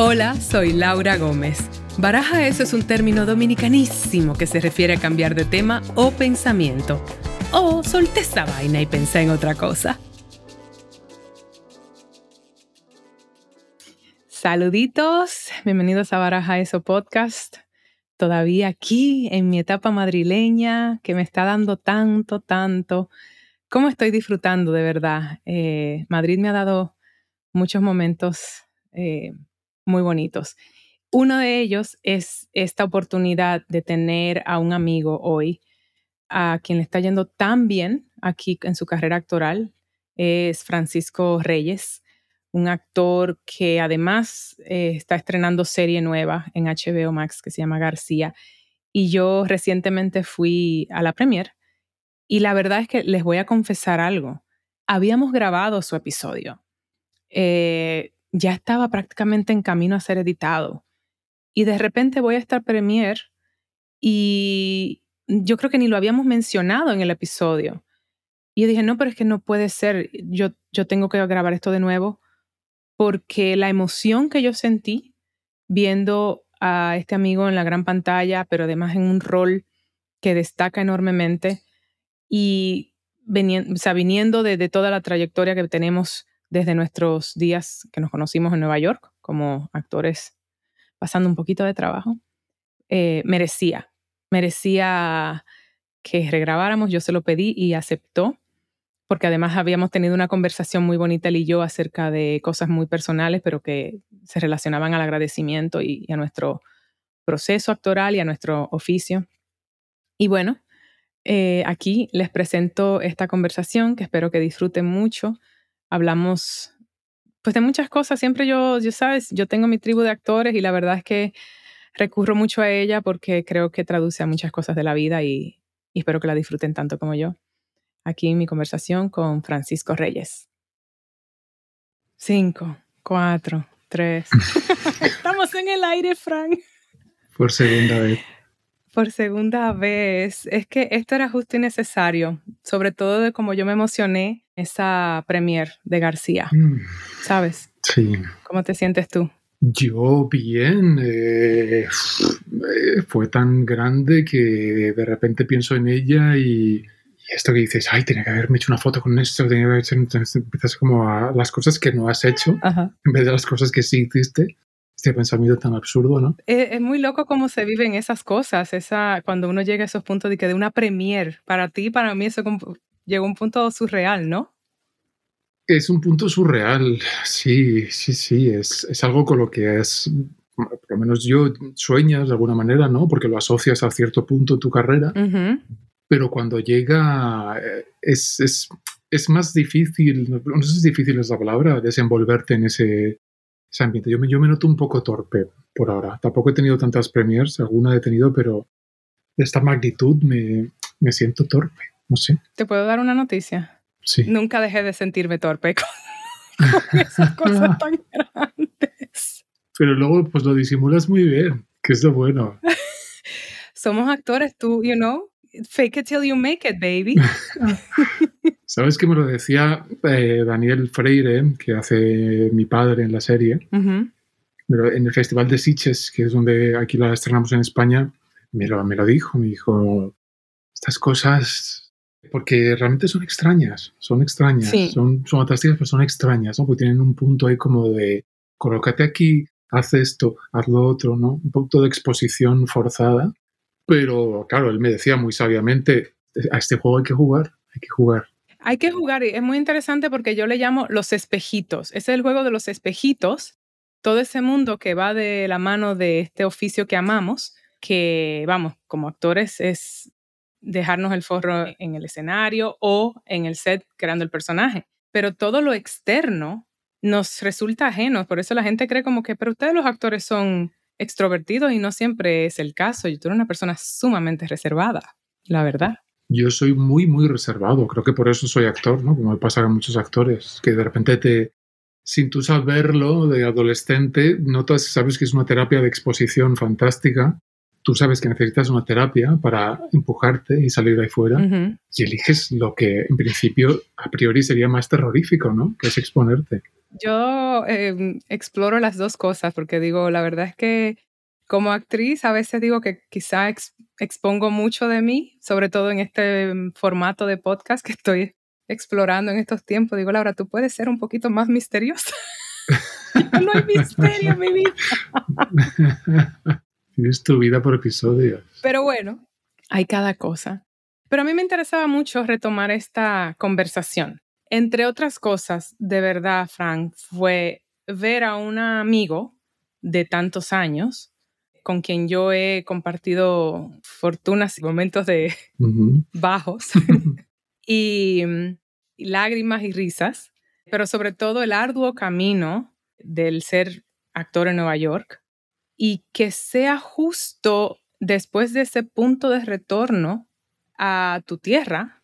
Hola, soy Laura Gómez. Baraja eso es un término dominicanísimo que se refiere a cambiar de tema o pensamiento. O solté esta vaina y pensé en otra cosa. Saluditos, bienvenidos a Baraja Eso Podcast. Todavía aquí en mi etapa madrileña que me está dando tanto, tanto. ¿Cómo estoy disfrutando de verdad? Eh, Madrid me ha dado muchos momentos eh, muy bonitos. Uno de ellos es esta oportunidad de tener a un amigo hoy, a quien le está yendo tan bien aquí en su carrera actoral, es Francisco Reyes, un actor que además eh, está estrenando serie nueva en HBO Max que se llama García. Y yo recientemente fui a la premier y la verdad es que les voy a confesar algo. Habíamos grabado su episodio. Eh, ya estaba prácticamente en camino a ser editado. Y de repente voy a estar premier y yo creo que ni lo habíamos mencionado en el episodio. Y yo dije, no, pero es que no puede ser, yo, yo tengo que grabar esto de nuevo, porque la emoción que yo sentí viendo a este amigo en la gran pantalla, pero además en un rol que destaca enormemente y viniendo, de toda la trayectoria que tenemos desde nuestros días que nos conocimos en Nueva York como actores pasando un poquito de trabajo, eh, merecía, merecía que regrabáramos, yo se lo pedí y aceptó, porque además habíamos tenido una conversación muy bonita él y yo acerca de cosas muy personales, pero que se relacionaban al agradecimiento y, a nuestro proceso actoral y a nuestro oficio. Y bueno, eh, aquí les presento esta conversación que espero que disfruten mucho hablamos pues de muchas cosas. Siempre yo, yo sabes, yo tengo mi tribu de actores y la verdad es que recurro mucho a ella porque creo que traduce a muchas cosas de la vida y, espero que la disfruten tanto como yo. Aquí mi conversación con Francisco Reyes. Cinco, cuatro, tres. Estamos en el aire, Frank. Por segunda vez. Por segunda vez. Es que esto era justo y necesario, sobre todo de como yo me emocioné esa premier de García, mm. ¿sabes? Sí. ¿Cómo te sientes tú? Yo bien, eh, fue tan grande que de repente pienso en ella y, esto que dices, ay, tenía que haberme hecho una foto con esto, tenía que haber hecho, empiezas como a las cosas que no has hecho en vez de las cosas que sí hiciste. Este pensamiento tan absurdo, ¿no? Es, muy loco cómo se viven esas cosas, esa, cuando uno llega a esos puntos de que de una premier, para ti, para mí, eso llegó a un punto surreal, ¿no? Es un punto surreal, sí, sí, sí, es, es algo con lo que es, por lo menos yo sueñas de alguna manera, ¿no? Porque lo asocias a cierto punto tu carrera, pero cuando llega eh, es, es, es, más difícil, no sé si es difícil es la palabra, desenvolverte en ese, ese ambiente. Yo me, yo me noto un poco torpe por ahora. Tampoco he tenido tantas premiers, alguna he tenido, pero de esta magnitud me, me siento torpe, no sé. ¿Te puedo dar una noticia? Nunca dejé de sentirme torpe con, esas cosas tan grandes. Pero luego pues lo disimulas muy bien, que es lo bueno. Somos actores, tú, you know, fake it till you make it, baby. ¿Sabes que me lo decía eh, Daniel Freire, que hace mi padre en la serie? Pero en el Festival de Sitges, que es donde aquí la estrenamos en España, me lo, me lo dijo, me dijo, estas cosas porque realmente son extrañas, son extrañas, son, son fantásticas, pero son extrañas, ¿no? Porque tienen un punto ahí como de, colócate aquí, haz esto, haz lo otro, ¿no? Un punto de exposición forzada. Pero claro, él me decía muy sabiamente, a este juego hay que jugar, hay que jugar. Hay que jugar, y es muy interesante porque yo le llamo los espejitos. Es el juego de los espejitos, todo ese mundo que va de la mano de este oficio que amamos, que vamos, como actores es dejarnos el forro en el escenario o en el set creando el personaje. Pero todo lo externo nos resulta ajeno. Por eso la gente cree como que, pero ustedes los actores son extrovertidos y no siempre es el caso. Yo soy una persona sumamente reservada, la verdad. Yo soy muy, muy reservado. Creo que por eso soy actor, ¿no? Como pasa a muchos actores, que de repente te, sin tú saberlo, de adolescente, notas, sabes que es una terapia de exposición fantástica tú sabes que necesitas una terapia para empujarte y salir de ahí fuera y eliges lo que en principio a priori sería más terrorífico, ¿no? Que es exponerte. Yo em, exploro las dos cosas porque digo, la verdad es que como actriz a veces digo que quizá expongo mucho de mí, sobre todo en este mm, formato de podcast que estoy explorando en estos tiempos. Digo, Laura, tú puedes ser un poquito más misteriosa. no hay misterio en mi vida. Tienes tu vida por episodios. Pero bueno, hay cada cosa. Pero a mí me interesaba mucho retomar esta conversación. Entre otras cosas, de verdad, Frank, fue ver a un amigo de tantos años con quien yo he compartido fortunas y momentos de bajos y, lágrimas y risas, pero sobre todo el arduo camino del ser actor en Nueva York y que sea justo después de ese punto de retorno a tu tierra,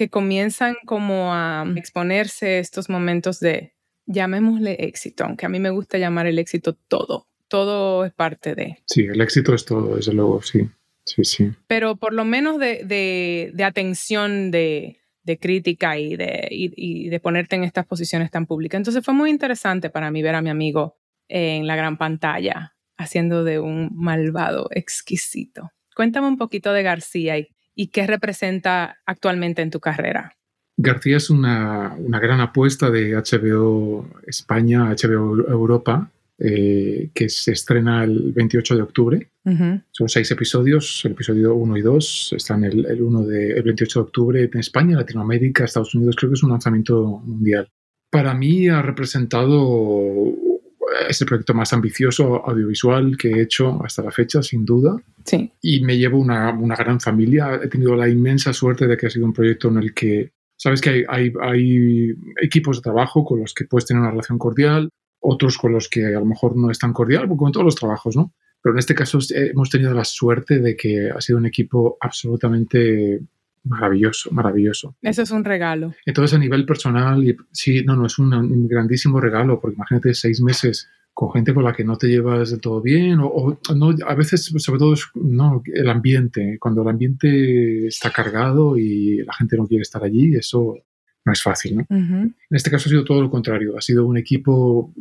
que comienzan como a exponerse estos momentos de, llamémosle éxito, aunque a mí me gusta llamar el éxito todo, todo es parte de. Sí, el éxito es todo, desde luego, sí. Sí, sí. Pero por lo menos de, atención, de, crítica y de, y de ponerte en estas posiciones tan públicas. Entonces fue muy interesante para mí ver a mi amigo en la gran pantalla haciendo de un malvado exquisito. Cuéntame un poquito de García y, y qué representa actualmente en tu carrera. García es una, una gran apuesta de HBO España, HBO Europa, eh, que se estrena el 28 de octubre. Son seis episodios, el episodio 1 y 2 están el, el, 1 de, el 28 de octubre en España, Latinoamérica, Estados Unidos, creo que es un lanzamiento mundial. Para mí ha representado es el proyecto más ambicioso audiovisual que he hecho hasta la fecha, sin duda. Sí. Y me llevo una, una, gran familia. He tenido la inmensa suerte de que ha sido un proyecto en el que, sabes que hay, hay, hay equipos de trabajo con los que puedes tener una relación cordial, otros con los que a lo mejor no es tan cordial, como en todos los trabajos, ¿no? Pero en este caso hemos tenido la suerte de que ha sido un equipo absolutamente maravilloso, maravilloso. Eso es un regalo. Entonces, a nivel personal, sí, no, no, es un, grandísimo regalo, porque imagínate seis meses con gente con la que no te llevas del todo bien, o, no, a veces, sobre todo, es, no, el ambiente. Cuando el ambiente está cargado y la gente no quiere estar allí, eso no es fácil, ¿no? En este caso ha sido todo lo contrario, ha sido un equipo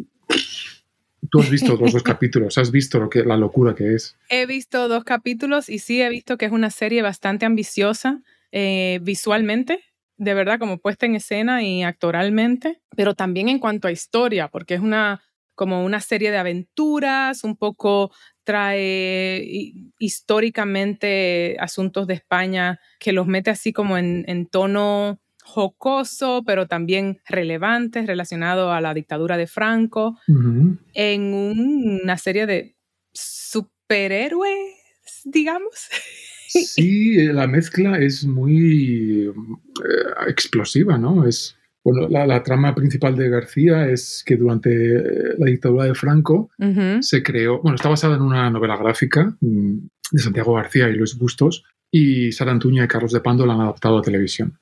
Tú has visto los dos capítulos, has visto lo que, la locura que es. He visto dos capítulos y sí he visto que es una serie bastante ambiciosa eh, visualmente, de verdad, como puesta en escena y actoralmente, pero también en cuanto a historia, porque es una como una serie de aventuras, un poco trae históricamente asuntos de España que los mete así como en, en tono jocoso, pero también relevantes, relacionado a la dictadura de Franco, en una serie de superhéroes, digamos. Sí, eh, la mezcla es muy eh, explosiva, ¿no? Es, bueno, la, trama principal de García es que durante eh, la dictadura de Franco se creó, bueno, está basada en una novela gráfica mm, de Santiago García y Luis Bustos, y Sara Antuña y Carlos de Pando la han adaptado a televisión.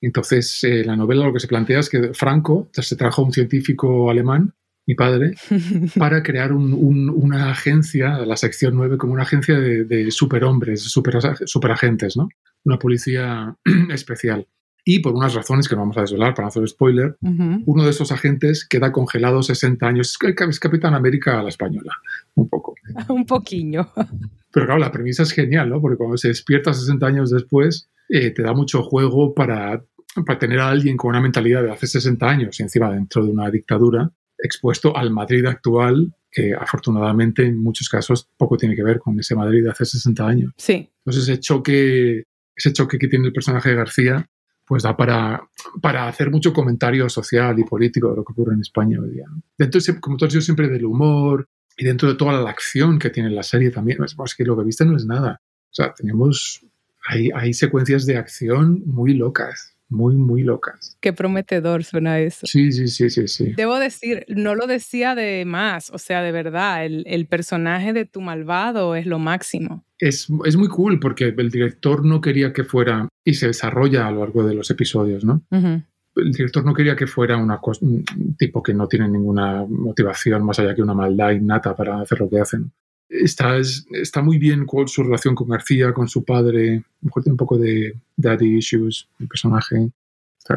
Entonces, la novela lo que se plantea es que Franco se trajo a un científico alemán mi padre, para crear una agencia, la sección 9, como una agencia de, superhombres, super, superagentes, ¿no? Una policía especial. Y por unas razones que no vamos a desvelar para no hacer spoiler, uno de esos agentes queda congelado 60 años. Es Capitán América a la española, un poco. un poquillo. Pero claro, la premisa es genial, ¿no? Porque cuando se despierta 60 años después, eh, te da mucho juego para, para tener a alguien con una mentalidad de hace 60 años y encima dentro de una dictadura, expuesto al Madrid actual, que afortunadamente en muchos casos poco tiene que ver con ese Madrid de hace 60 años. Sí. Entonces ese choque, ese choque que tiene el personaje de García, pues da para, para hacer mucho comentario social y político de lo que ocurre en España hoy día. Dentro, como has dicho siempre, del humor y dentro de toda la acción que tiene la serie también, es, que lo que viste no es nada. O sea, tenemos, hay, hay secuencias de acción muy locas muy, muy locas. Qué prometedor suena eso. Sí, sí, sí, sí, sí. Debo decir, no lo decía de más, o sea, de verdad, el, personaje de tu malvado es lo máximo. Es, muy cool porque el director no quería que fuera, y se desarrolla a lo largo de los episodios, ¿no? El director no quería que fuera una un tipo que no tiene ninguna motivación más allá que una maldad innata para hacer lo que hacen. Está, está muy bien su relación con García, con su padre. A lo mejor tiene un poco de daddy issues, el personaje.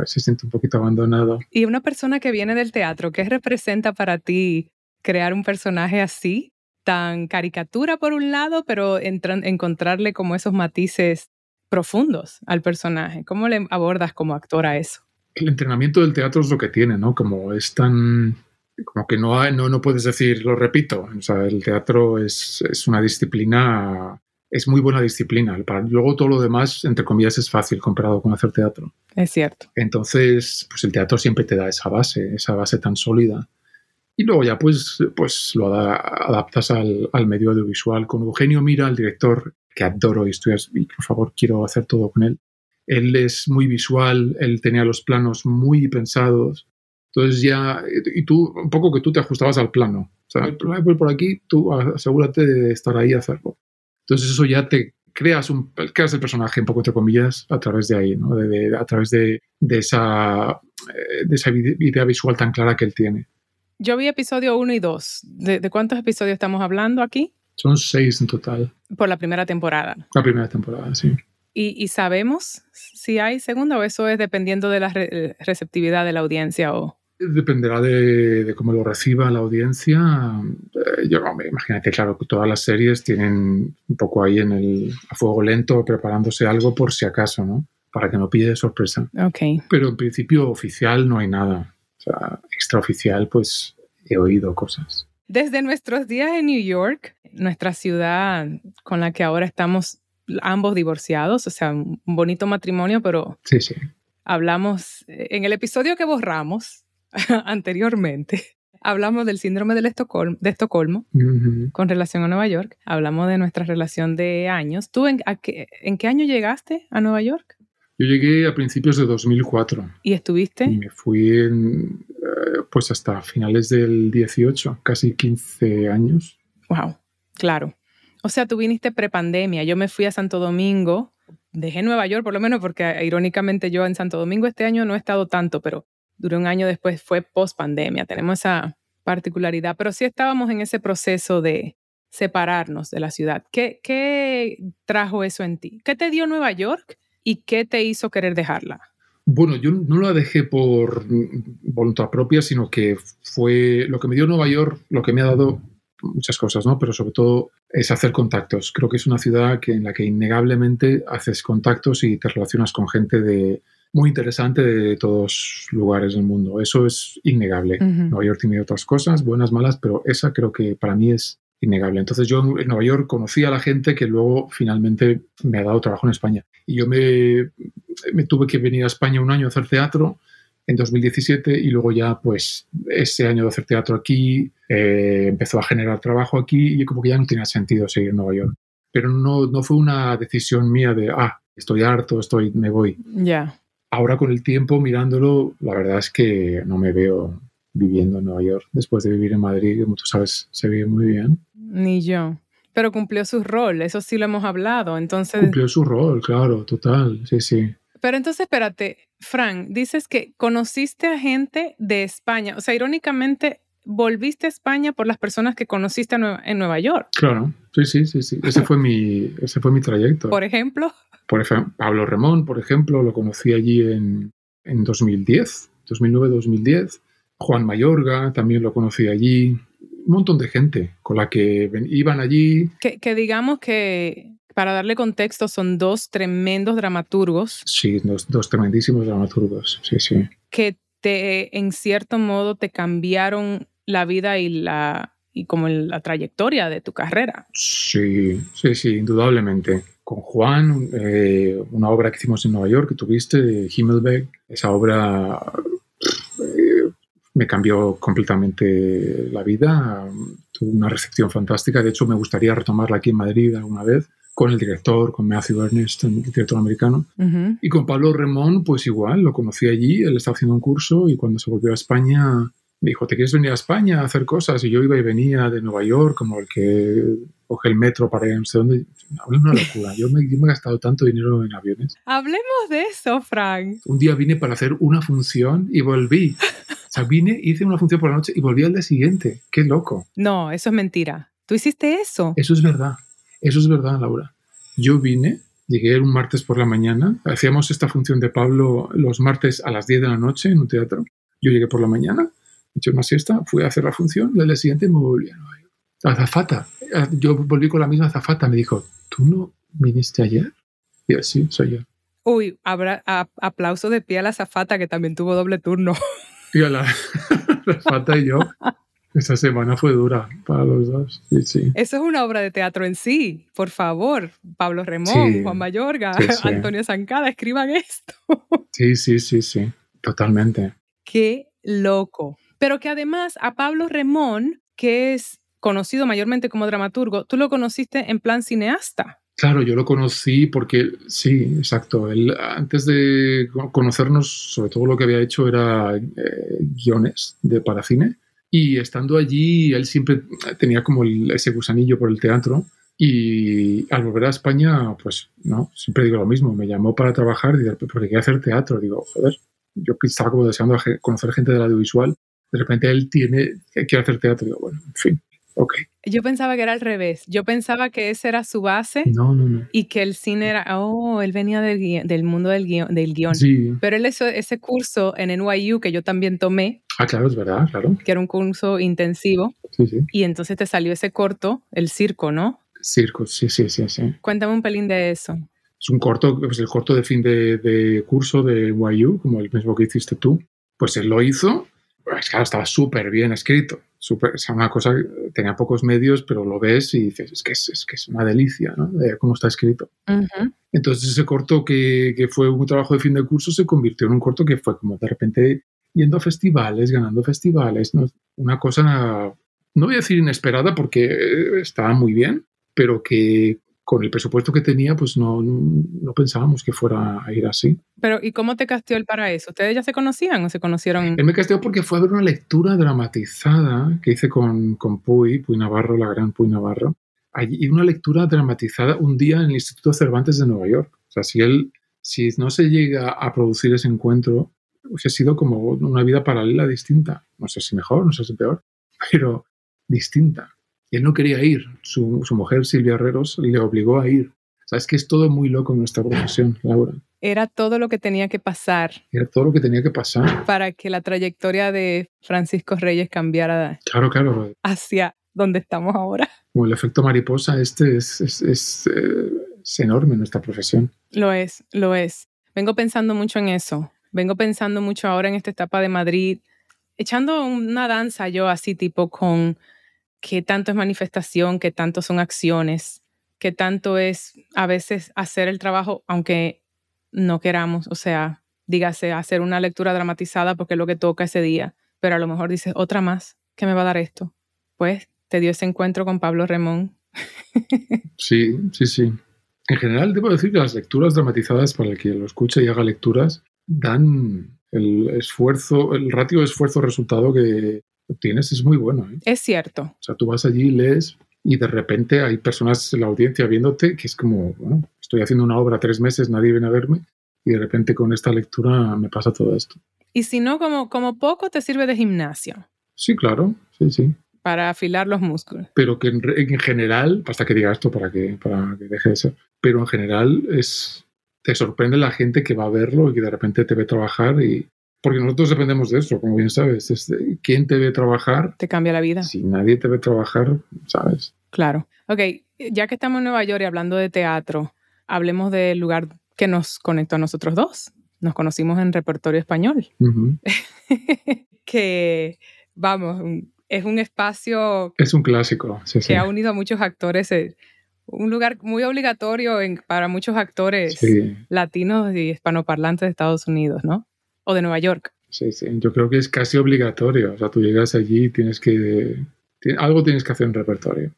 Se siente un poquito abandonado. Y una persona que viene del teatro, ¿qué representa para ti crear un personaje así? Tan caricatura por un lado, pero encontrarle como esos matices profundos al personaje. ¿Cómo le abordas como actor a eso? El entrenamiento del teatro es lo que tiene, ¿no? Como es tan como que no, no, no puedes decir, lo repito, o sea, el teatro es, es una disciplina, es muy buena disciplina. luego todo lo demás, entre comillas, es fácil comparado con hacer teatro. Es cierto. Entonces, pues el teatro siempre te da esa base, esa base tan sólida. Y luego ya pues, pues lo adaptas al, al medio audiovisual. Con Eugenio Mira, el director que adoro y estoy, y por favor quiero hacer todo con él. Él es muy visual, él tenía los planos muy pensados entonces ya, y tú, un poco que tú te ajustabas al plano. O sea, por aquí, tú asegúrate de estar ahí y hacerlo. Entonces eso ya te creas, un, creas el personaje, un poco entre comillas, a través de ahí, ¿no? de, a través de, de, esa, eh, de esa idea visual tan clara que él tiene. Yo vi episodio 1 y 2. ¿De, ¿De, cuántos episodios estamos hablando aquí? Son seis en total. Por la primera temporada. La primera temporada, sí. ¿Y, sabemos si hay segunda o eso es dependiendo de la receptividad de la audiencia o...? Dependerá de, cómo lo reciba la audiencia. Eh, yo, imagínate, claro, que todas las series tienen un poco ahí en el a fuego lento preparándose algo por si acaso, ¿no? Para que no pide sorpresa. Ok. Pero en principio oficial no hay nada. O sea, extraoficial, pues he oído cosas. Desde nuestros días en New York, nuestra ciudad con la que ahora estamos ambos divorciados, o sea, un bonito matrimonio, pero sí, sí. hablamos en el episodio que borramos, anteriormente, hablamos del síndrome del Estocolmo, de Estocolmo con relación a Nueva York. Hablamos de nuestra relación de años. ¿Tú en, qué, en qué año llegaste a Nueva York? Yo llegué a principios de 2004. ¿Y estuviste? me fui en, eh, pues hasta finales del 18, casi 15 años. Wow, claro. O sea, tú viniste prepandemia. Yo me fui a Santo Domingo. Dejé Nueva York, por lo menos, porque irónicamente yo en Santo Domingo este año no he estado tanto, pero duró un año después, fue post pandemia. Tenemos esa particularidad, pero sí estábamos en ese proceso de separarnos de la ciudad. ¿Qué, qué trajo eso en ti? ¿Qué te dio Nueva York y qué te hizo querer dejarla? Bueno, yo no la dejé por voluntad propia, sino que fue lo que me dio Nueva York, lo que me ha dado muchas cosas, ¿no? Pero sobre todo es hacer contactos. Creo que es una ciudad que, en la que innegablemente haces contactos y te relacionas con gente de, muy interesante de todos lugares del mundo. Eso es innegable. Nueva York tiene otras cosas, buenas, malas, pero esa creo que para mí es innegable. Entonces yo en Nueva York conocí a la gente que luego finalmente me ha dado trabajo en España. Y yo me, me tuve que venir a España un año a hacer teatro en 2017 y luego ya pues ese año de hacer teatro aquí eh, empezó a generar trabajo aquí y como que ya no tenía sentido seguir en Nueva York. Pero no, no fue una decisión mía de, ah, estoy harto, estoy, me voy. Ya. Ahora con el tiempo mirándolo, la verdad es que no me veo viviendo en Nueva York después de vivir en Madrid, como tú sabes, se vive muy bien. Ni yo. Pero cumplió su rol, eso sí lo hemos hablado, entonces... Cumplió su rol, claro, total, sí, sí. Pero entonces, espérate, Frank, dices que conociste a gente de España, o sea, irónicamente, volviste a España por las personas que conociste en Nueva York. Claro, sí, sí, sí, sí. Ese fue mi, ese fue mi trayecto. Por ejemplo. Por ejemplo, Pablo Remón, por ejemplo, lo conocí allí en, en 2010, 2009-2010. Juan Mayorga también lo conocí allí. Un montón de gente con la que iban allí. Que, digamos que, para darle contexto, son dos tremendos dramaturgos. Sí, dos, dos tremendísimos dramaturgos, sí, sí. Que te, en cierto modo, te cambiaron la vida y la y como la trayectoria de tu carrera. Sí, sí, sí, indudablemente con Juan, eh, una obra que hicimos en Nueva York, que tuviste, de Himmelberg. Esa obra eh, me cambió completamente la vida, tuvo una recepción fantástica. De hecho, me gustaría retomarla aquí en Madrid alguna vez con el director, con Matthew Ernest, el director americano. Y con Pablo Remón, pues igual, lo conocí allí, él estaba haciendo un curso y cuando se volvió a España me dijo, ¿te quieres venir a España a hacer cosas? Y yo iba y venía de Nueva York, como el que coge el metro para ir a no sé dónde. una locura. Yo me, he gastado tanto dinero en aviones. Hablemos de eso, Frank. Un día vine para hacer una función y volví. O sea, vine, hice una función por la noche y volví al día siguiente. Qué loco. No, eso es mentira. ¿Tú hiciste eso? Eso es verdad. Eso es verdad, Laura. Yo vine Llegué un martes por la mañana. Hacíamos esta función de Pablo los martes a las 10 de la noche en un teatro. Yo llegué por la mañana, eché una siesta, fui a hacer la función y al día siguiente me volví a Nueva York. Azafata. Yo volví con la misma azafata. Me dijo, ¿tú no viniste ayer? Y yo, sí, soy yo. Uy, habrá aplauso de pie a la azafata que también tuvo doble turno. Y a la, azafata y yo. Esa semana fue dura para los dos. Sí, sí. Eso es una obra de teatro en sí. Por favor, Pablo Remón, Juan Mayorga, Antonio Zancada, escriban esto. Sí, sí, sí, sí. Totalmente. Qué loco. Pero que además a Pablo Remón, que es conocido mayormente como dramaturgo, tú lo conociste en plan cineasta. Claro, yo lo conocí porque, sí, exacto. Él, antes de conocernos, sobre todo lo que había hecho era eh, guiones de para cine. Y estando allí, él siempre tenía como ese gusanillo por el teatro. Y al volver a España, pues no, siempre digo lo mismo. Me llamó para trabajar y porque quería hacer teatro. Digo, joder, yo estaba como deseando conocer gente del audiovisual. De repente él tiene, quiere hacer teatro. Digo, bueno, en fin, ok. Yo pensaba que era al revés. Yo pensaba que esa era su base. No, no, no. Y que el cine era, oh, él venía del, del mundo del guion, del guion. Sí. Pero él hizo ese curso en NYU que yo también tomé. Ah, claro, es verdad, claro. Que era un curso intensivo. Sí, sí. Y entonces te salió ese corto, el circo, ¿no? Circo, sí, sí, sí, sí. Cuéntame un pelín de eso. Es un corto, pues el corto de fin de, de curso de NYU, como el mismo que hiciste tú. Pues él lo hizo pues claro, estaba súper bien escrito. Super, o una cosa, tenía pocos medios, pero lo ves y dices, es que es, que es una delicia, ¿no? De cómo está escrito. Entonces ese corto que, que, fue un trabajo de fin de curso se convirtió en un corto que fue como de repente yendo a festivales, ganando festivales, ¿no? Una cosa, no voy a decir inesperada porque estaba muy bien, pero que con el presupuesto que tenía, pues no, no, pensábamos que fuera a ir así. Pero, ¿y cómo te casteó él para eso? ¿Ustedes ya se conocían o se conocieron? Él me casteó porque fue a ver una lectura dramatizada que hice con, con Puy, Puy Navarro, la gran Puy Navarro. y una lectura dramatizada un día en el Instituto Cervantes de Nueva York. O sea, si él, si no se llega a producir ese encuentro, hubiese sido como una vida paralela distinta. No sé si mejor, no sé si peor, pero distinta. Y él no quería ir. Su, mujer, Silvia Herreros, le obligó a ir. O sea, es que es todo muy loco en nuestra profesión, Laura. Era todo lo que tenía que pasar. Era todo lo que tenía que pasar. Para que la trayectoria de Francisco Reyes cambiara. Claro, claro. Hacia donde estamos ahora. Como el efecto mariposa, este es, es, es, eh, es enorme en nuestra profesión. Lo es, lo es. Vengo pensando mucho en eso. Vengo pensando mucho ahora en esta etapa de Madrid, echando una danza yo así tipo con qué tanto es manifestación, qué tanto son acciones, qué tanto es a veces hacer el trabajo aunque no queramos, o sea, dígase hacer una lectura dramatizada porque es lo que toca ese día, pero a lo mejor dices otra más, ¿qué me va a dar esto? Pues te dio ese encuentro con Pablo Remón. sí, sí, sí. En general, debo decir que las lecturas dramatizadas, para el que lo escuche y haga lecturas, dan el esfuerzo, el ratio de esfuerzo-resultado que, tienes es muy bueno. ¿eh? Es cierto. O sea, tú vas allí, lees y de repente hay personas en la audiencia viéndote que es como, bueno, estoy haciendo una obra tres meses, nadie viene a verme y de repente con esta lectura me pasa todo esto. Y si no, como, como poco te sirve de gimnasio. Sí, claro, sí, sí. Para afilar los músculos. Pero que en, en general, basta que diga esto para que, para que deje de ser, pero en general es, te sorprende la gente que va a verlo y que de repente te ve trabajar y, porque nosotros dependemos de eso, como bien sabes. ¿Quién te ve trabajar? Te cambia la vida. Si nadie te ve trabajar, ¿sabes? Claro. Ok, ya que estamos en Nueva York y hablando de teatro, hablemos del lugar que nos conectó a nosotros dos. Nos conocimos en repertorio español. que, vamos, es un espacio... Es un clásico, sí, Que ha unido a muchos actores. Eh, un lugar muy obligatorio para muchos actores latinos y hispanoparlantes de Estados Unidos, ¿no? O de Nueva York. Sí, sí, yo creo que es casi obligatorio. O sea, tú llegas allí y tienes que... Algo tienes que hacer en repertorio.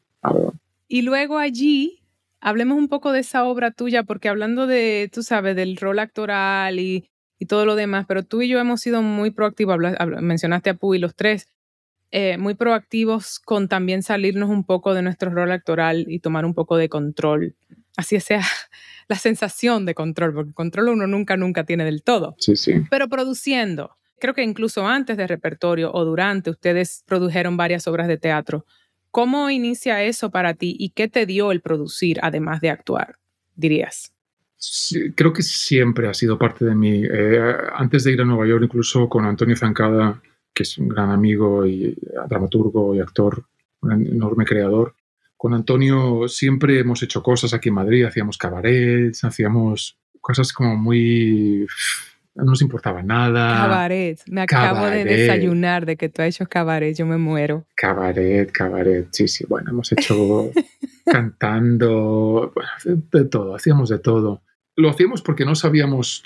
Y luego allí, hablemos un poco de esa obra tuya, porque hablando de, tú sabes, del rol actoral y, y todo lo demás, pero tú y yo hemos sido muy proactivos, mencionaste a Puy, los tres, eh, muy proactivos con también salirnos un poco de nuestro rol actoral y tomar un poco de control. Así sea la sensación de control, porque control uno nunca, nunca tiene del todo. Sí, sí. Pero produciendo, creo que incluso antes de repertorio o durante, ustedes produjeron varias obras de teatro. ¿Cómo inicia eso para ti y qué te dio el producir además de actuar, dirías? creo que siempre ha sido parte de mí. Eh, antes de ir a Nueva York, incluso con Antonio Zancada, que es un gran amigo y dramaturgo y actor, un enorme creador, con Antonio siempre hemos hecho cosas aquí en Madrid, hacíamos cabarets, hacíamos cosas como muy... No nos importaba nada. Cabaret. Me acabo de desayunar de que tú has hecho cabaret. Yo me muero. Cabaret, cabaret. Sí, sí. Bueno, hemos hecho cantando, de todo. Hacíamos de todo lo hacíamos porque no sabíamos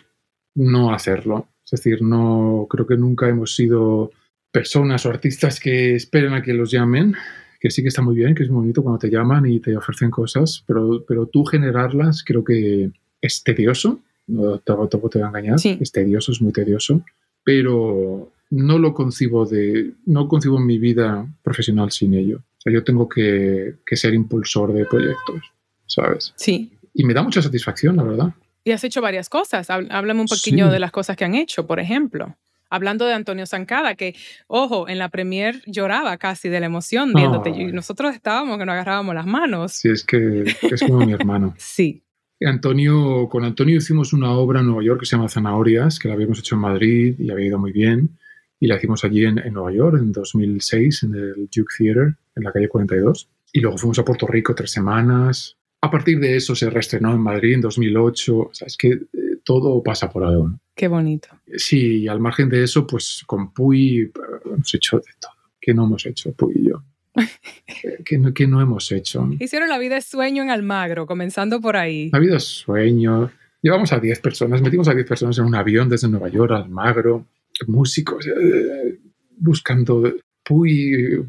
no hacerlo. Es decir, no creo que nunca hemos sido personas o artistas que esperen a que los llamen, que sí que está muy bien, que es muy bonito cuando te llaman y te ofrecen cosas, pero, pero tú generarlas creo que es tedioso, no te, te voy a engañar, es tedioso, es muy tedioso, pero no lo concibo de, no concibo mi vida profesional sin ello. O sea, yo tengo que, que ser impulsor de proyectos, ¿sabes? Sí, y me da mucha satisfacción, la verdad. Y has hecho varias cosas. Háblame un poquito de las cosas que han hecho, por ejemplo. Hablando de Antonio Zancada, que, ojo, en la premier lloraba casi de la emoción viéndote. Y nosotros estábamos que nos agarrábamos las manos. Sí, es que es como mi hermano. Sí. Antonio, con Antonio hicimos una obra en Nueva York que se llama Zanahorias, que la habíamos hecho en Madrid y había ido muy bien. Y la hicimos allí en, en Nueva York en 2006, en el Duke Theater, en la calle 42. Y luego fuimos a Puerto Rico tres semanas. A partir de eso se reestrenó en Madrid en 2008. O sea, es que eh, todo pasa por algo. ¿no? Qué bonito. Sí, y al margen de eso, pues con Puy eh, hemos hecho de todo. ¿Qué no hemos hecho, Puy y yo? ¿Qué no, no hemos hecho? Hicieron la vida de sueño en Almagro, comenzando por ahí. La vida es sueño. Llevamos a 10 personas, metimos a 10 personas en un avión desde Nueva York a Almagro, músicos, eh, buscando. Puy,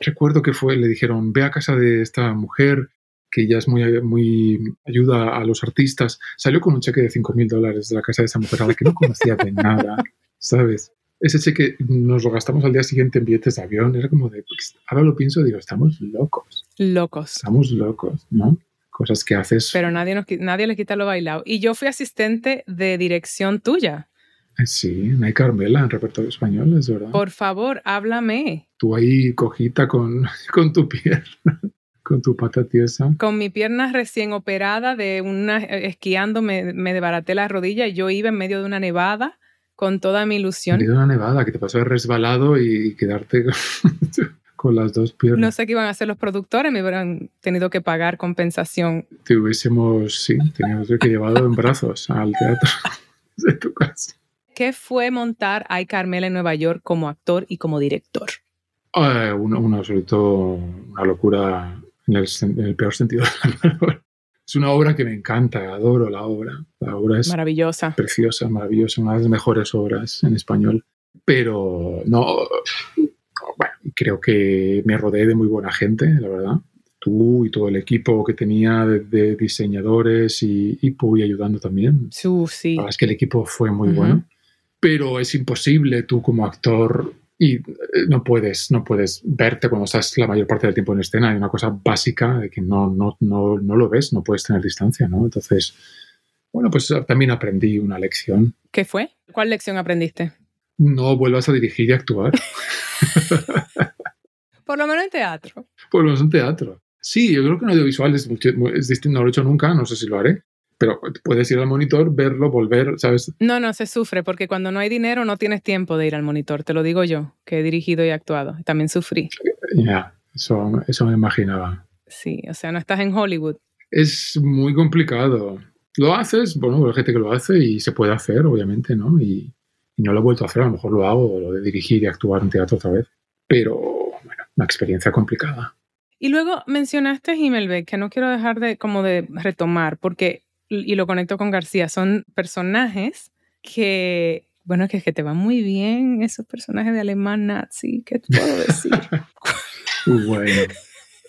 recuerdo que fue, le dijeron, ve a casa de esta mujer que ya es muy, muy ayuda a los artistas, salió con un cheque de 5 mil dólares de la casa de esa mujer a la que no conocía de nada, ¿sabes? Ese cheque nos lo gastamos al día siguiente en billetes de avión, era como de, pues, ahora lo pienso, digo, estamos locos. Locos. Estamos locos, ¿no? Cosas que haces. Pero nadie, nos, nadie le quita lo bailado. Y yo fui asistente de dirección tuya. Eh, sí, hay Carmela en repertorio español, es verdad. Por favor, háblame. Tú ahí cojita con, con tu pierna. Con tu pata tiesa. Con mi pierna recién operada de una eh, esquiando me, me desbaraté la rodilla y yo iba en medio de una nevada con toda mi ilusión. En medio de una nevada que te pasó resbalado y quedarte con las dos piernas. No sé qué iban a hacer los productores, me hubieran tenido que pagar compensación. Te hubiésemos, sí, teníamos que llevado en brazos al teatro de tu casa. ¿Qué fue montar Ay Carmela en Nueva York como actor y como director? Uh, una, una, una locura en el, peor sentido de la palabra. Es una obra que me encanta, adoro la obra. La obra es maravillosa. Preciosa, maravillosa, una de las mejores obras en español. Pero no, bueno, creo que me rodeé de muy buena gente, la verdad. Tú y todo el equipo que tenía de, diseñadores y, y Puy ayudando también. Sí, sí. es que el equipo fue muy bueno. Pero es imposible tú como actor y eh, no puedes, no puedes verte cuando estás la mayor parte del tiempo en escena. Hay una cosa básica de que no, no, no, no lo ves, no puedes tener distancia, ¿no? Entonces, bueno, pues también aprendí una lección. ¿Qué fue? ¿Cuál lección aprendiste? No vuelvas a dirigir y actuar. Por lo menos en teatro. Por lo menos en teatro. Sí, yo creo que en audiovisual es, es distinto, no lo he hecho nunca, no sé si lo haré, pero puedes ir al monitor, verlo, volver, ¿sabes? No, no, se sufre porque cuando no hay dinero no tienes tiempo de ir al monitor, te lo digo yo, que he dirigido y actuado. También sufrí. Ya, eso, eso me imaginaba. Sí, o sea, no estás en Hollywood. Es muy complicado. Lo haces, bueno, hay gente que lo hace y se puede hacer, obviamente, ¿no? Y, y no lo he vuelto a hacer, a lo mejor lo hago, lo de dirigir y actuar en teatro otra vez. Pero, bueno, una experiencia complicada. Y luego mencionaste Himmelbeck, que no quiero dejar de como de retomar, porque y lo conecto con García, son personajes que, bueno, que, que te van muy bien, esos personajes de alemán nazi, ¿qué te puedo decir? bueno,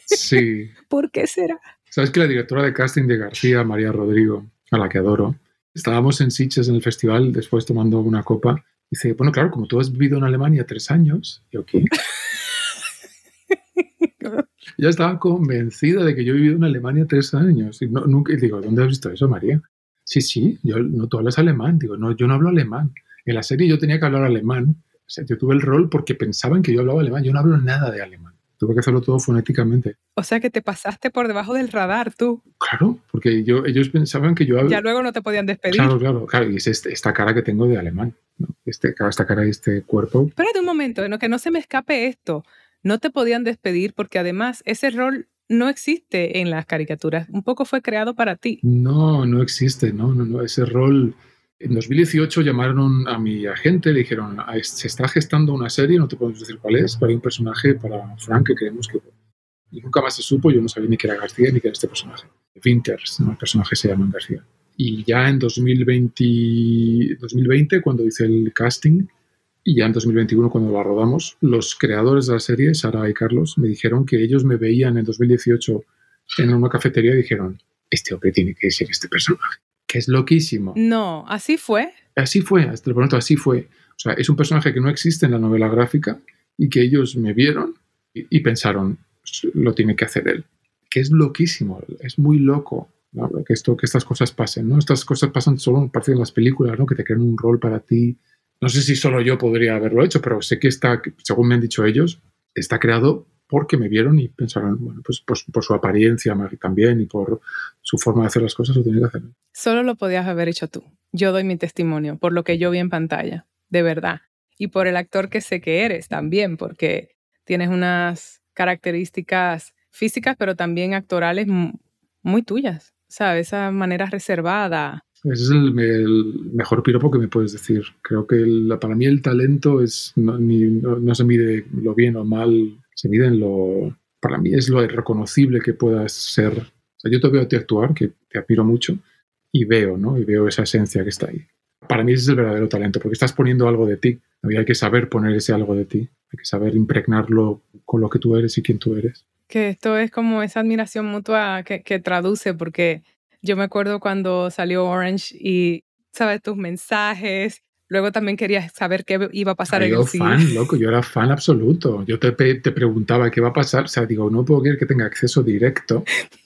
sí. ¿Por qué será? Sabes que la directora de casting de García, María Rodrigo, a la que adoro, estábamos en Sitges en el festival, después tomando una copa, y dice, bueno, claro, como tú has vivido en Alemania tres años, yo, ¿qué? ya estaba convencida de que yo he vivido en Alemania tres años. Y no, nunca, digo, ¿dónde has visto eso, María? Sí, sí, yo, no, tú hablas alemán. Digo, no, yo no hablo alemán. En la serie yo tenía que hablar alemán. O sea, yo tuve el rol porque pensaban que yo hablaba alemán. Yo no hablo nada de alemán. Tuve que hacerlo todo fonéticamente. O sea que te pasaste por debajo del radar tú. Claro, porque yo, ellos pensaban que yo... Ya luego no te podían despedir. Claro, claro, claro. Y es este, esta cara que tengo de alemán. Este, esta cara y este cuerpo. Espérate un momento, que no se me escape esto. No te podían despedir porque además ese rol no existe en las caricaturas. Un poco fue creado para ti. No, no existe, no, no, no. Ese rol en 2018 llamaron a mi agente, le dijeron, ah, se está gestando una serie, no te podemos decir cuál es, hay un personaje para Frank que creemos que... Y nunca más se supo, yo no sabía ni que era García ni que era este personaje. Winters, el personaje se llama García. Y ya en 2020, 2020, cuando hice el casting, y ya en 2021, cuando la rodamos, los creadores de la serie, Sara y Carlos, me dijeron que ellos me veían en 2018 en una cafetería y dijeron, este hombre tiene que ser este personaje que es loquísimo. No, así fue. Así fue, hasta el momento así fue. O sea, es un personaje que no existe en la novela gráfica y que ellos me vieron y, pensaron, lo tiene que hacer él. Que es loquísimo, es muy loco que, esto, que estas cosas pasen, ¿no? Estas cosas pasan solo en las películas, ¿no? Que te crean un rol para ti. No sé si solo yo podría haberlo hecho, pero sé que está, según me han dicho ellos, está creado porque me vieron y pensaron, bueno, pues, pues, por su apariencia también y por su forma de hacer las cosas lo tenía que hacer. Solo lo podías haber hecho tú. Yo doy mi testimonio por lo que yo vi en pantalla, de verdad. Y por el actor que sé que eres también, porque tienes unas características físicas, pero también actorales muy tuyas, ¿sabes? Esa manera reservada. Ese es el, mejor piropo que me puedes decir. Creo que para mí el talento es no, no, se mide lo bien o mal se mide en lo, para mí es lo reconocible que puedas ser. O yo te veo a ti actuar, que te admiro mucho, y veo, ¿no? Y veo esa esencia que está ahí. Para mí ese es el verdadero talento, porque estás poniendo algo de ti. Y hay que saber poner ese algo de ti. Hay que saber impregnarlo con lo que tú eres y quién tú eres. Que esto es como esa admiración mutua que, que traduce, porque yo me acuerdo cuando salió Orange y, ¿sabes? Tus mensajes Luego también quería saber qué iba a pasar cine. fan, loco, yo era fan absoluto. Yo te, te, preguntaba qué va a pasar. O sea, digo, no puedo creer que tenga acceso directo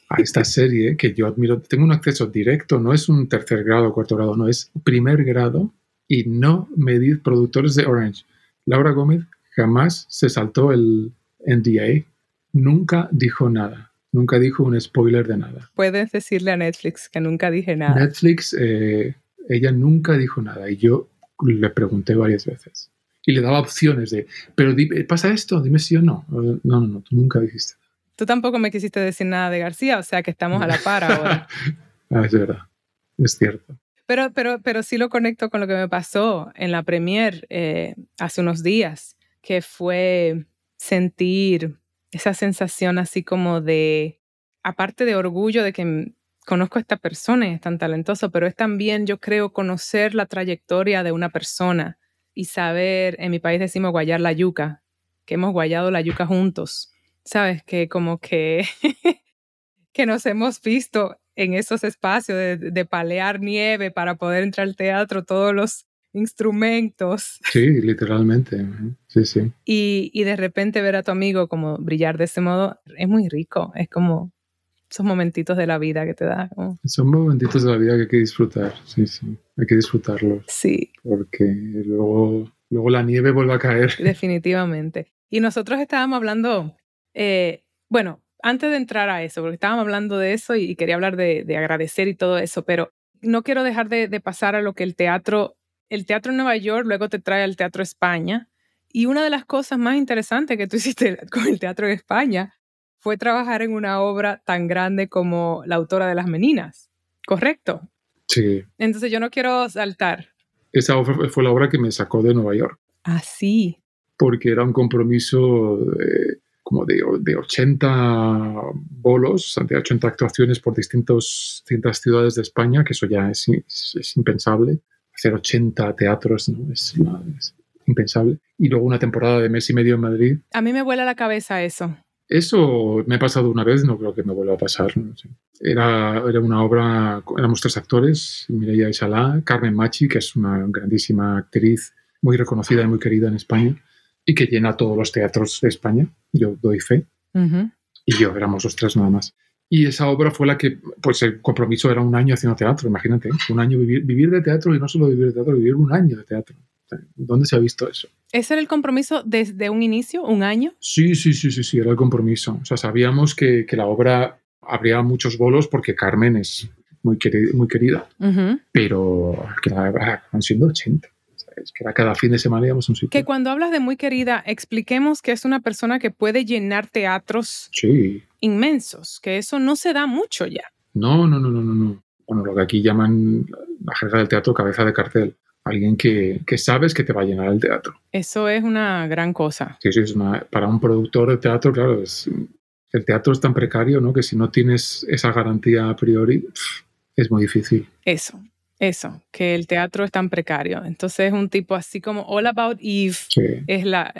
a esta serie que yo admiro. Tengo un acceso directo, no es un tercer grado o cuarto grado, no, es primer grado y no medir productores de Orange. Laura Gómez jamás se saltó el NDA, nunca dijo nada. Nunca dijo un spoiler de nada. Puedes decirle a Netflix que nunca dije nada. Netflix, eh, ella nunca dijo nada y yo le pregunté varias veces. Y le daba opciones de, pero ¿pasa esto? Dime sí o no. No, no, no, tú nunca dijiste. Tú tampoco me quisiste decir nada de García, o sea que estamos a la par ahora. ah, es verdad, es cierto. Pero, pero, pero sí lo conecto con lo que me pasó en la premier eh, hace unos días, que fue sentir esa sensación así como de, aparte de orgullo de que conozco a esta persona y es tan talentoso, pero es también, yo creo, conocer la trayectoria de una persona y saber, en mi país decimos guayar la yuca, que hemos guayado la yuca juntos, ¿sabes? Que como que, que nos hemos visto en esos espacios de, palear nieve para poder entrar al teatro, todos los instrumentos. Sí, literalmente. Sí, sí. Y, y de repente ver a tu amigo como brillar de ese modo es muy rico. Es como, esos momentitos de la vida que te da. Son momentitos de la vida que hay que disfrutar, sí, sí, hay que disfrutarlos. Sí. Porque luego, luego la nieve vuelve a caer. Definitivamente. Y nosotros estábamos hablando, eh, bueno, antes de entrar a eso, porque estábamos hablando de eso y, quería hablar de, agradecer y todo eso, pero no quiero dejar de, de pasar a lo que el teatro, el teatro Nueva York luego te trae al teatro España. Y una de las cosas más interesantes que tú hiciste con el teatro en España fue trabajar en una obra tan grande como La autora de las Meninas, ¿correcto? Sí. Entonces yo no quiero saltar. Esa obra fue la obra que me sacó de Nueva York. Ah, sí. Porque era un compromiso como de, de, 80 bolos, de 80 actuaciones por distintos, distintas ciudades de España, que eso ya es, es, impensable. Hacer 80 teatros ¿no? es, es impensable. Y luego una temporada de mes y medio en Madrid. A mí me vuela la cabeza eso. Eso me ha pasado una vez, no creo que me vuelva a pasar. Era, era una obra, éramos tres actores, Mireia Isalá, Carmen Machi, que es una grandísima actriz, muy reconocida y muy querida en España, y que llena todos los teatros de España. Yo doy fe. Y yo, éramos los tres nada más. Y esa obra fue la que, pues el compromiso era un año haciendo teatro, imagínate, un año vivir, vivir de teatro y no solo vivir de teatro, vivir un año de teatro. ¿Dónde se ha visto eso? ¿Ese era el compromiso desde un inicio, un año? Sí, sí, sí, sí, sí, era el compromiso. O sea, sabíamos que, que la obra habría muchos bolos porque Carmen es muy, querida, muy querida pero que la, han sido 80. Es que era cada fin de semana íbamos a un sitio. Que cuando hablas de muy querida, expliquemos que es una persona que puede llenar teatros inmensos, que eso no se da mucho ya. No, no, no, no, no, no. Bueno, lo que aquí llaman la jerga del teatro cabeza de cartel. Alguien que, que, sabes que te va a llenar el teatro. Eso es una gran cosa. Sí, sí, es una, para un productor de teatro, claro, es, el teatro es tan precario, ¿no? Que si no tienes esa garantía a priori, es muy difícil. Eso, eso, que el teatro es tan precario. Entonces es un tipo así como All About Eve es la,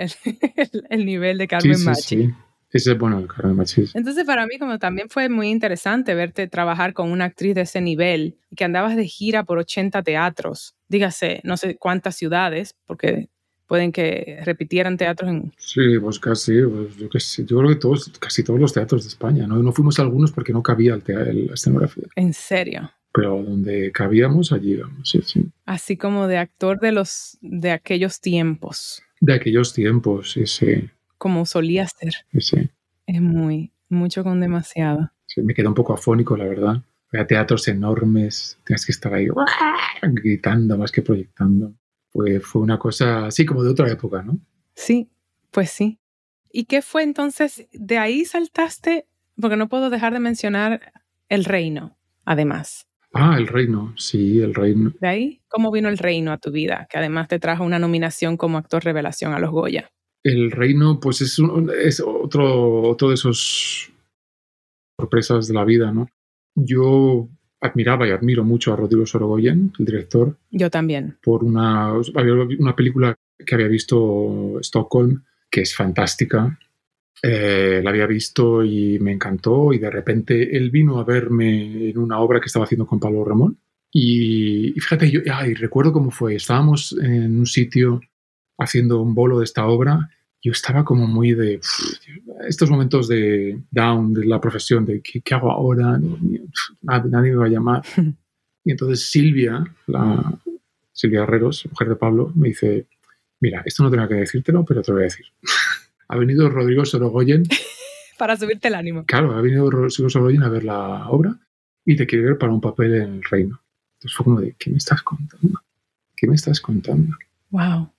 el, nivel de Carmen sí, sí, Sí. Ese es bueno, Carmen Machi. Entonces para mí como también fue muy interesante verte trabajar con una actriz de ese nivel, que andabas de gira por 80 teatros, dígase, no sé cuántas ciudades, porque pueden que repitieran teatros en... Sí, pues casi, pues yo, sé, yo creo que todos, casi todos los teatros de España, ¿no? No fuimos a algunos porque no cabía el teatro, la escenografía. ¿En serio? Pero donde cabíamos, allí íbamos, sí, sí. Así como de actor de, los, de aquellos tiempos. De aquellos tiempos, sí, sí. Como solía ser. Sí, sí. Es muy, mucho con demasiado. Sí, me queda un poco afónico, la verdad. Teatros enormes, tienes que estar ahí gritando más que proyectando pues fue una cosa así como de otra época, ¿no? Sí, pues sí. ¿Y qué fue entonces? De ahí saltaste, porque no puedo dejar de mencionar el reino, además. Ah, el reino, sí, el reino. ¿De ahí? ¿Cómo vino el reino a tu vida? Que además te trajo una nominación como actor revelación a los Goya. El reino, pues es, es otro, otro de esos sorpresas de la vida, ¿no? Yo admiraba y admiro mucho a Rodrigo Sorogoyen, el director. Yo también. Por una, una película que había visto, Stockholm, que es fantástica. Eh, la había visto y me encantó y de repente él vino a verme en una obra que estaba haciendo con Pablo Ramón. Y, fíjate, yo ay, recuerdo cómo fue. Estábamos en un sitio haciendo un bolo de esta obra yo estaba como muy de estos momentos de down de la profesión, de qué, hago ahora, nadie, me va a llamar. Y entonces Silvia, la, Silvia Herreros, mujer de Pablo, me dice, mira, esto no tengo que decírtelo, pero te lo voy a decir. ha venido Rodrigo Sorogoyen. para subirte el ánimo. Claro, ha venido Rodrigo Sorogoyen a ver la obra y te quiere ver para un papel en el reino. Entonces fue como de, ¿qué me estás contando? ¿Qué me estás contando? Wow.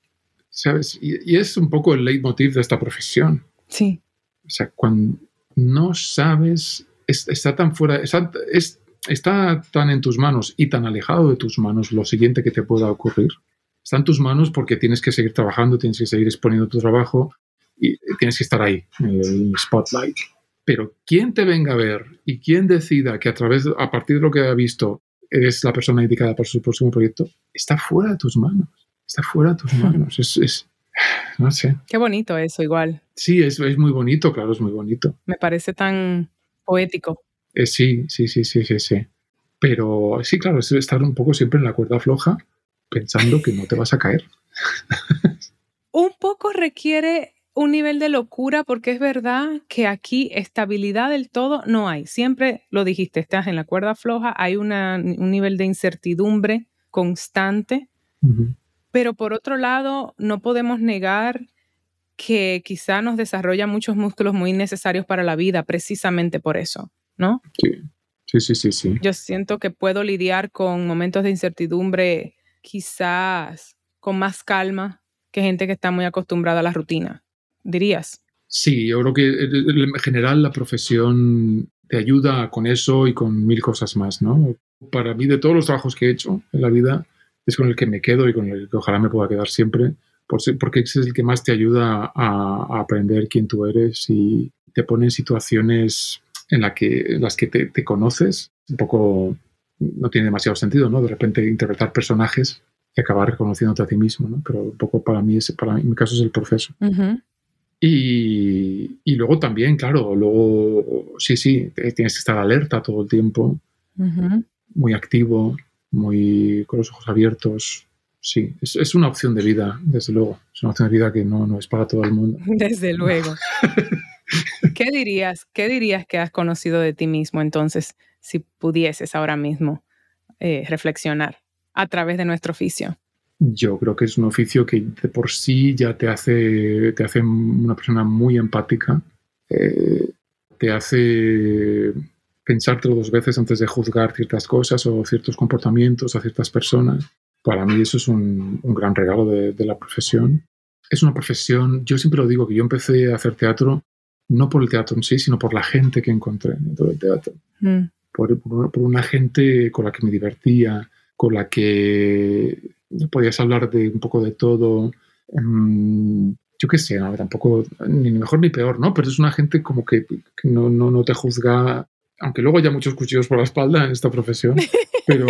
¿sabes? Y, es un poco el leitmotiv de esta profesión. Sí. O sea, cuando no sabes, está tan fuera, está, está tan en tus manos y tan alejado de tus manos lo siguiente que te pueda ocurrir. Está en tus manos porque tienes que seguir trabajando, tienes que seguir exponiendo tu trabajo y tienes que estar ahí, en el spotlight. Pero quién te venga a ver y quién decida que a través, a partir de lo que ha visto, eres la persona indicada para su próximo proyecto, está fuera de tus manos está fuera de tus manos. Es, no sé. Qué bonito eso, igual. Sí, es, es, muy bonito, claro, es muy bonito. Me parece tan poético. Eh, sí, sí, sí, sí, sí, sí. Pero sí, claro, es estar un poco siempre en la cuerda floja, pensando que no te vas a caer. un poco requiere un nivel de locura porque es verdad que aquí estabilidad del todo no hay. Siempre lo dijiste, estás en la cuerda floja, hay una, un nivel de incertidumbre constante. Pero por otro lado, no podemos negar que quizá nos desarrolla muchos músculos muy necesarios para la vida, precisamente por eso, ¿no? Sí, sí, sí, sí. sí. Yo siento que puedo lidiar con momentos de incertidumbre quizás con más calma que gente que está muy acostumbrada a la rutina, dirías. Sí, yo creo que en general la profesión te ayuda con eso y con mil cosas más, ¿no? Para mí, de todos los trabajos que he hecho en la vida, es con el que me quedo y con el que ojalá me pueda quedar siempre, porque ese es el que más te ayuda a, aprender quién tú eres y te pone en situaciones en, la que, las que te, conoces. Un poco no tiene demasiado sentido, ¿no? De repente interpretar personajes y acabar reconociéndote a ti mismo, ¿no? Pero un poco para mí, ese, para mí, en mi caso es el proceso. Y, y, luego también, claro, luego sí, sí, tienes que estar alerta todo el tiempo, muy activo, muy con los ojos abiertos. Sí, es, una opción de vida, desde luego. Es una opción de vida que no, no es para todo el mundo. Desde luego. ¿Qué dirías, ¿Qué dirías que has conocido de ti mismo entonces, si pudieses ahora mismo eh, reflexionar a través de nuestro oficio? Yo creo que es un oficio que de por sí ya te hace, te hace una persona muy empática, eh, te hace pensarte dos veces antes de juzgar ciertas cosas o ciertos comportamientos a ciertas personas. Para mí eso es un, gran regalo de, la profesión. Es una profesión, yo siempre lo digo, que yo empecé a hacer teatro no por el teatro en sí, sino por la gente que encontré dentro del teatro. Mm. Por, por, una gente con la que me divertía, con la que podías hablar de un poco de todo. Em, yo qué sé, no, tampoco, ni mejor ni peor, ¿no? Pero es una gente como que, no, no, no, te juzga, aunque luego haya muchos cuchillos por la espalda en esta profesión, pero...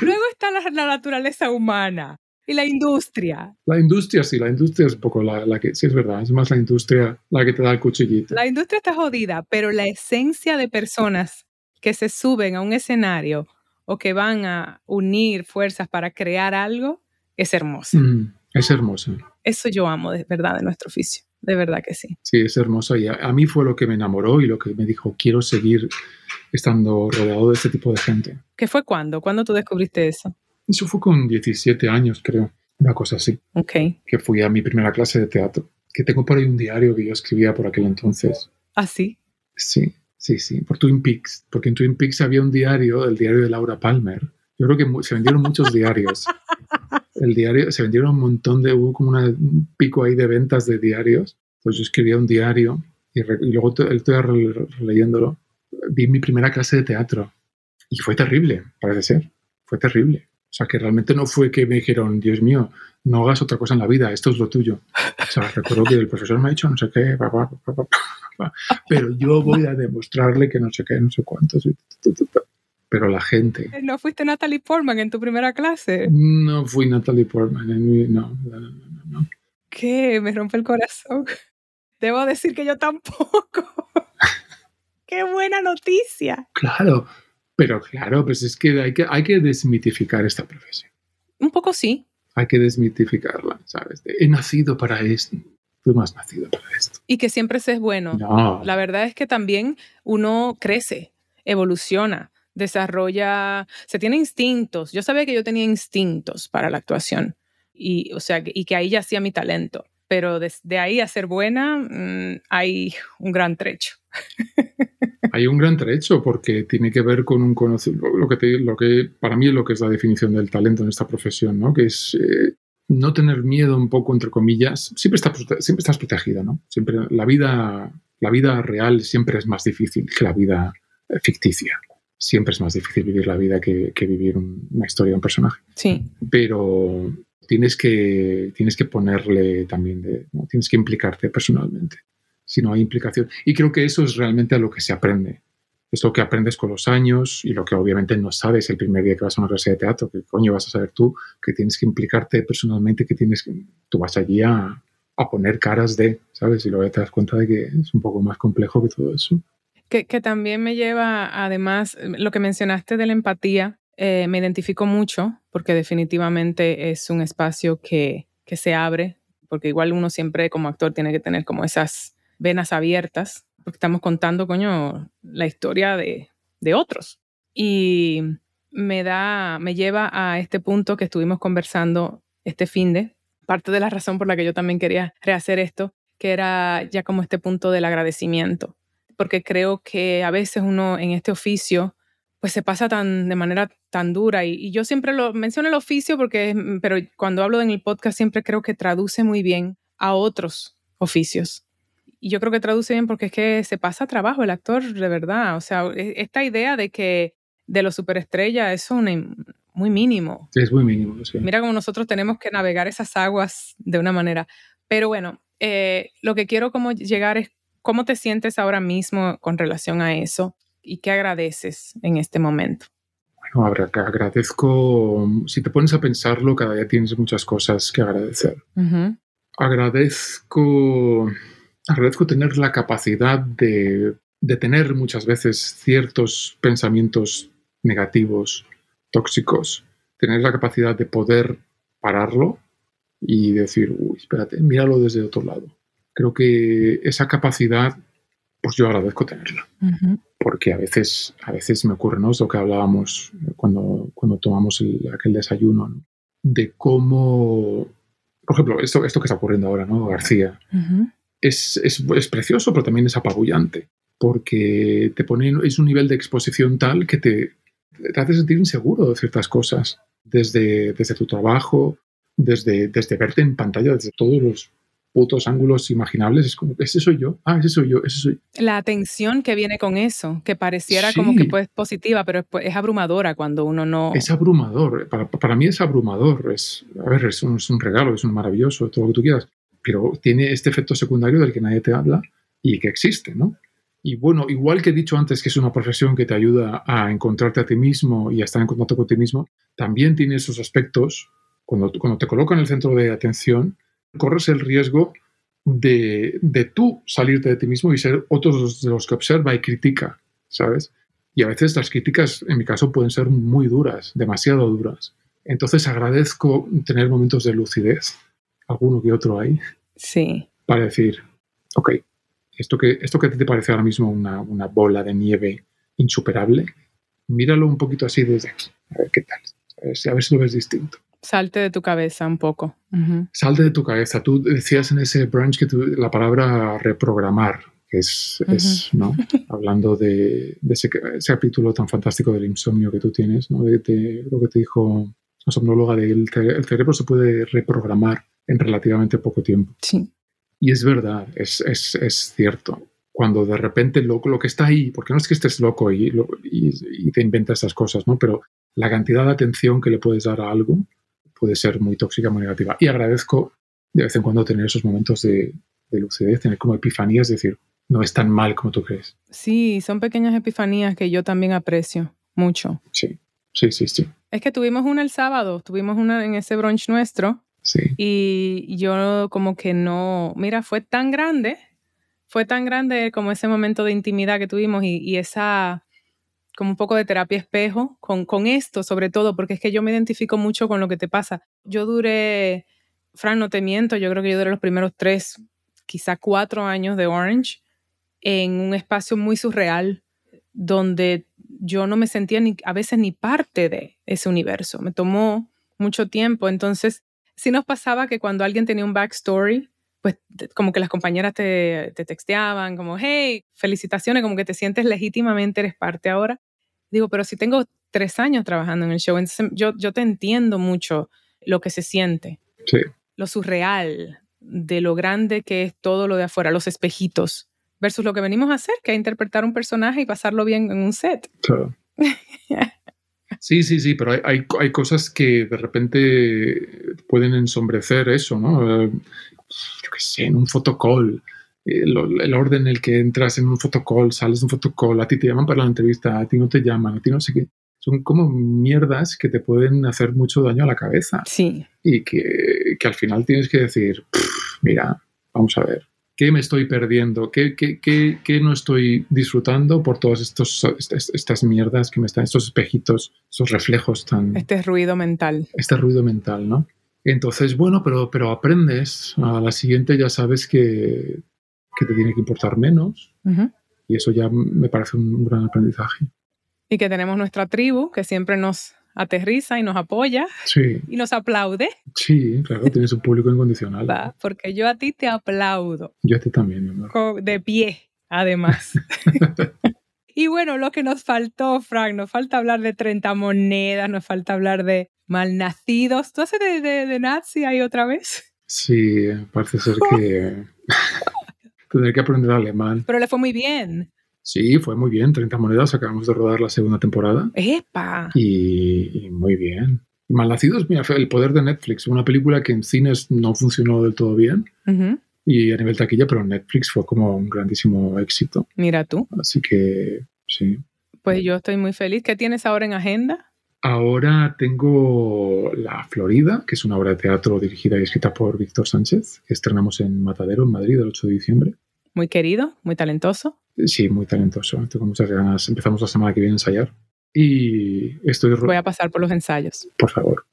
luego está la, naturaleza humana y la industria. La industria, sí, la industria es un poco la, la, que, sí es verdad, es más la industria la que te da el cuchillito. La industria está jodida, pero la esencia de personas que se suben a un escenario o que van a unir fuerzas para crear algo, es hermosa. Mm, es hermosa. Eso yo amo de verdad de nuestro oficio, de verdad que sí. Sí, es hermosa y a, mí fue lo que me enamoró y lo que me dijo, quiero seguir estando rodeado de este tipo de gente. ¿Qué fue cuándo? ¿Cuándo tú descubriste eso? Eso fue con 17 años, creo, una cosa así. Ok. Que fui a mi primera clase de teatro, que tengo por ahí un diario que yo escribía por aquel entonces. ¿Ah, sí? Sí. Sí, sí, por Twin Peaks, porque en Twin Peaks había un diario, el diario de Laura Palmer. Yo creo que se vendieron muchos diarios. El diario, se vendieron un montón de, hubo como un pico ahí de ventas de diarios. Entonces yo escribía un diario y, luego estoy releyéndolo. Vi mi primera clase de teatro y fue terrible, parece ser. Fue terrible. O sea, que realmente no fue que me dijeron, Dios mío, no hagas otra cosa en la vida, esto es lo tuyo. O sea, recuerdo que el profesor me ha dicho no sé qué, pero yo voy a demostrarle que no sé qué, no sé cuánto. Pero la gente... ¿No fuiste Natalie Portman en tu primera clase? No fui Natalie Portman, en mi, no, no, no, no. ¿Qué? Me rompe el corazón. Debo decir que yo tampoco. ¡Qué buena noticia! Claro, pero claro, pues es que hay que, hay que desmitificar esta profesión. Un poco sí. Hay que desmitificarla, ¿sabes? he nacido para esto. Tú no has nacido para esto. Y que siempre se es bueno. No. La verdad es que también uno crece, evoluciona, desarrolla, se tiene instintos. Yo sabía que yo tenía instintos para la actuación y, o sea, y que ahí ya hacía mi talento. Pero desde ahí a ser buena mm, hay un gran trecho. Hay un gran trecho porque tiene que ver con un conocimiento, lo que, lo que para mí es lo que es la definición del talento en esta profesión, ¿no? Que es eh, no tener miedo un poco, entre comillas. Siempre estás, siempre estás protegida, ¿no? Siempre, la, vida, la vida real siempre es más difícil que la vida eh, ficticia. Siempre es más difícil vivir la vida que, vivir una historia, un personaje. Sí. Pero tienes que, tienes que ponerle también, de, tienes que implicarte personalmente si no hay implicación. Y creo que eso es realmente a lo que se aprende. Es lo que aprendes con los años y lo que obviamente no sabes el primer día que vas a una clase de teatro, que coño vas a saber tú, que tienes que implicarte personalmente, que tienes tú vas allí a, a poner caras de, ¿sabes? Y luego te das cuenta de que es un poco más complejo que todo eso. Que, que también me lleva, además, lo que mencionaste de la empatía, eh, me identifico mucho porque definitivamente es un espacio que, que se abre, porque igual uno siempre como actor tiene que tener como esas venas abiertas, porque estamos contando, coño, la historia de, de otros. Y me da, me lleva a este punto que estuvimos conversando este fin de, parte de la razón por la que yo también quería rehacer esto, que era ya como este punto del agradecimiento, porque creo que a veces uno en este oficio pues se pasa tan de manera tan dura y, y yo siempre lo menciono el oficio porque pero cuando hablo en el podcast siempre creo que traduce muy bien a otros oficios y yo creo que traduce bien porque es que se pasa trabajo el actor de verdad. O sea, e, esta idea de que de los superestrellas es un muy mínimo. Es muy mínimo, sí. Mira cómo nosotros tenemos que navegar esas aguas de una manera. Pero bueno, eh, lo que quiero como llegar es cómo te sientes ahora mismo con relación a eso y qué agradeces en este momento. Bueno, agradezco, si te pones a pensarlo, cada día tienes muchas cosas que agradecer. Agradezco agradezco tener la capacidad de, tener muchas veces ciertos pensamientos negativos, tóxicos, tener la capacidad de poder pararlo y decir, uy, espérate, míralo desde otro lado. Creo que esa capacidad, pues yo agradezco tenerla. Porque a veces, a veces me ocurre, ¿no? Es lo que hablábamos cuando, cuando tomamos aquel desayuno. de cómo, por ejemplo, esto, esto que está ocurriendo ahora, ¿no? García, es, es, precioso, pero también es apabullante, porque te pone, es un nivel de exposición tal que te, te hace sentir inseguro de ciertas cosas, desde, desde tu trabajo, desde, desde verte en pantalla, desde todos los putos ángulos imaginables, es como, ese soy yo, ah, ese soy yo, ese soy La atención que viene con eso, que pareciera como que pues positiva, pero es, abrumadora cuando uno no... Es abrumador, para, para mí es abrumador, es, a ver, es un, es un, regalo, es un maravilloso, todo lo que tú quieras, pero tiene este efecto secundario del que nadie te habla y que existe, ¿no? Y bueno, igual que he dicho antes que es una profesión que te ayuda a encontrarte a ti mismo y a estar en contacto con ti mismo, también tiene esos aspectos, cuando, cuando te coloca en el centro de atención, corres el riesgo de, de, tú salirte de ti mismo y ser otros de los que observa y critica, ¿sabes? Y a veces las críticas, en mi caso, pueden ser muy duras, demasiado duras. Entonces agradezco tener momentos de lucidez, alguno que otro hay. Sí. Para decir, ok, esto que, esto que te parece ahora mismo una, una bola de nieve insuperable, míralo un poquito así desde aquí, a ver qué tal, a ver, a ver si lo ves distinto. Salte de tu cabeza un poco. Salte de tu cabeza. Tú decías en ese brunch que la palabra reprogramar, que es, es ¿no? hablando de, de ese, capítulo tan fantástico del insomnio que tú tienes, ¿no? de, lo que te dijo la somnóloga de el, el cerebro se puede reprogramar en relativamente poco tiempo. Sí. Y es verdad, es, es, es cierto. Cuando de repente lo, lo, que está ahí, porque no es que estés loco y, y, y te inventas esas cosas, ¿no? Pero la cantidad de atención que le puedes dar a algo puede ser muy tóxica, muy negativa. Y agradezco de vez en cuando tener esos momentos de, lucidez, tener como epifanías, decir, no es tan mal como tú crees. Sí, son pequeñas epifanías que yo también aprecio mucho. Sí, sí, sí, sí. Es que tuvimos una el sábado, tuvimos una en ese brunch nuestro. Sí. Y yo como que no, mira, fue tan grande, fue tan grande como ese momento de intimidad que tuvimos y, y esa como un poco de terapia espejo con, con esto, sobre todo, porque es que yo me identifico mucho con lo que te pasa. Yo duré, Fran, no te miento, yo creo que yo duré los primeros tres, quizá cuatro años de Orange en un espacio muy surreal, donde yo no me sentía ni, a veces ni parte de ese universo. Me tomó mucho tiempo. Entonces, sí nos pasaba que cuando alguien tenía un backstory, pues como que las compañeras te, te texteaban, como, hey, felicitaciones, como que te sientes legítimamente, eres parte ahora. Digo, pero si tengo tres años trabajando en el show, entonces yo, yo te entiendo mucho lo que se siente. Sí. Lo surreal de lo grande que es todo lo de afuera, los espejitos, versus lo que venimos a hacer, que es interpretar un personaje y pasarlo bien en un set. Claro. Sí, sí, sí, pero hay, hay, hay, cosas que de repente pueden ensombrecer eso, ¿no? Eh, yo qué sé, en un fotocall el, orden en el que entras en un fotocall, sales de un fotocall, a ti te llaman para la entrevista, a ti no te llaman, a ti no sé qué. Son como mierdas que te pueden hacer mucho daño a la cabeza. Sí. Y que, que al final tienes que decir, mira, vamos a ver, ¿qué me estoy perdiendo? ¿Qué, qué, qué, qué no estoy disfrutando por todas estos, estas, estas mierdas que me están, estos espejitos, estos reflejos tan... Este ruido mental. Este ruido mental, ¿no? Entonces, bueno, pero, pero aprendes. A la siguiente ya sabes que que te tiene que importar menos. Y eso ya me parece un gran aprendizaje. Y que tenemos nuestra tribu que siempre nos aterriza y nos apoya sí. y nos aplaude. Sí, claro, tienes un público incondicional. porque yo a ti te aplaudo. Yo a ti también, mi amor. De pie, además. y bueno, lo que nos faltó, Frank, nos falta hablar de 30 monedas, nos falta hablar de malnacidos. ¿Tú haces de, de, de nazi ahí otra vez? Sí, parece ser que Tendré que aprender alemán. Pero le fue muy bien. Sí, fue muy bien. 30 monedas. Acabamos de rodar la segunda temporada. ¡Epa! Y, muy bien. Malnacidos, mira, el poder de Netflix. Una película que en cines no funcionó del todo bien. Y a nivel taquilla, pero Netflix fue como un grandísimo éxito. Mira tú. Así que sí. Pues yo estoy muy feliz. ¿Qué tienes ahora en agenda? Ahora tengo La Florida, que es una obra de teatro dirigida y escrita por Víctor Sánchez, que estrenamos en Matadero, en Madrid, el 8 de diciembre. Muy querido, muy talentoso. Sí, muy talentoso. Tengo muchas ganas. Empezamos la semana que viene a ensayar. Y estoy... Voy a pasar por los ensayos. Por favor.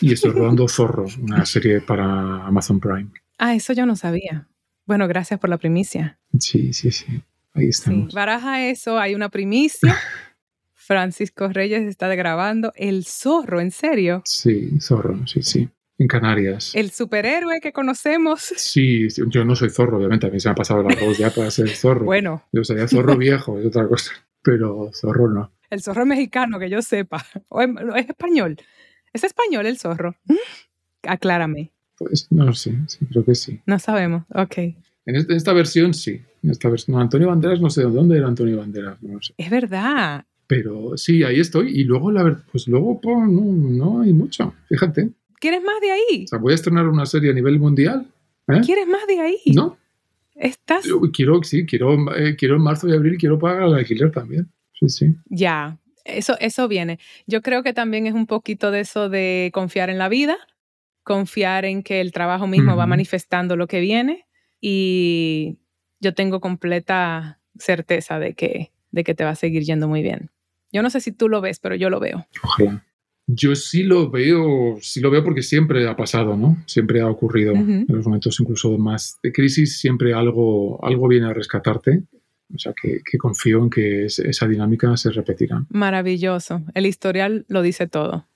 Y estoy rodando Zorro, una serie para Amazon Prime. Ah, eso yo no sabía. Bueno, gracias por la primicia. Sí, sí, sí. Ahí estamos. Sí, baraja eso, hay una primicia. Francisco Reyes está grabando El Zorro, ¿en serio? Sí, Zorro, sí, sí. En Canarias. El superhéroe que conocemos. Sí, yo no soy zorro, obviamente. A mí se me ha pasado la voz ya para ser zorro. Bueno. Yo sería zorro viejo, es otra cosa. Pero zorro no. El zorro mexicano, que yo sepa. ¿O es español? ¿Es español el zorro? Aclárame. Pues no sé, sí, creo que sí. No sabemos, ok. En esta, versión sí. En esta versión, Antonio Banderas, no sé de dónde era Antonio Banderas, no sé. Es verdad. Pero sí, ahí estoy. Y luego, la verdad, pues luego pues, no, no hay mucho, fíjate. ¿Quieres más de ahí? O sea, voy a estrenar una serie a nivel mundial. ¿eh? ¿Quieres más de ahí? No. ¿Estás? quiero, sí, quiero, eh, quiero en marzo y abril, quiero pagar el alquiler también. Sí, sí. Ya, eso, eso viene. Yo creo que también es un poquito de eso de confiar en la vida, confiar en que el trabajo mismo va manifestando lo que viene y yo tengo completa certeza de que, de que te va a seguir yendo muy bien. Yo no sé si tú lo ves, pero yo lo veo. Ojalá. Yo sí lo veo, sí lo veo porque siempre ha pasado, ¿no? Siempre ha ocurrido. En los momentos incluso más de crisis, siempre algo, algo viene a rescatarte. O sea, que, confío en que esa dinámica se repetirá. Maravilloso. El historial lo dice todo.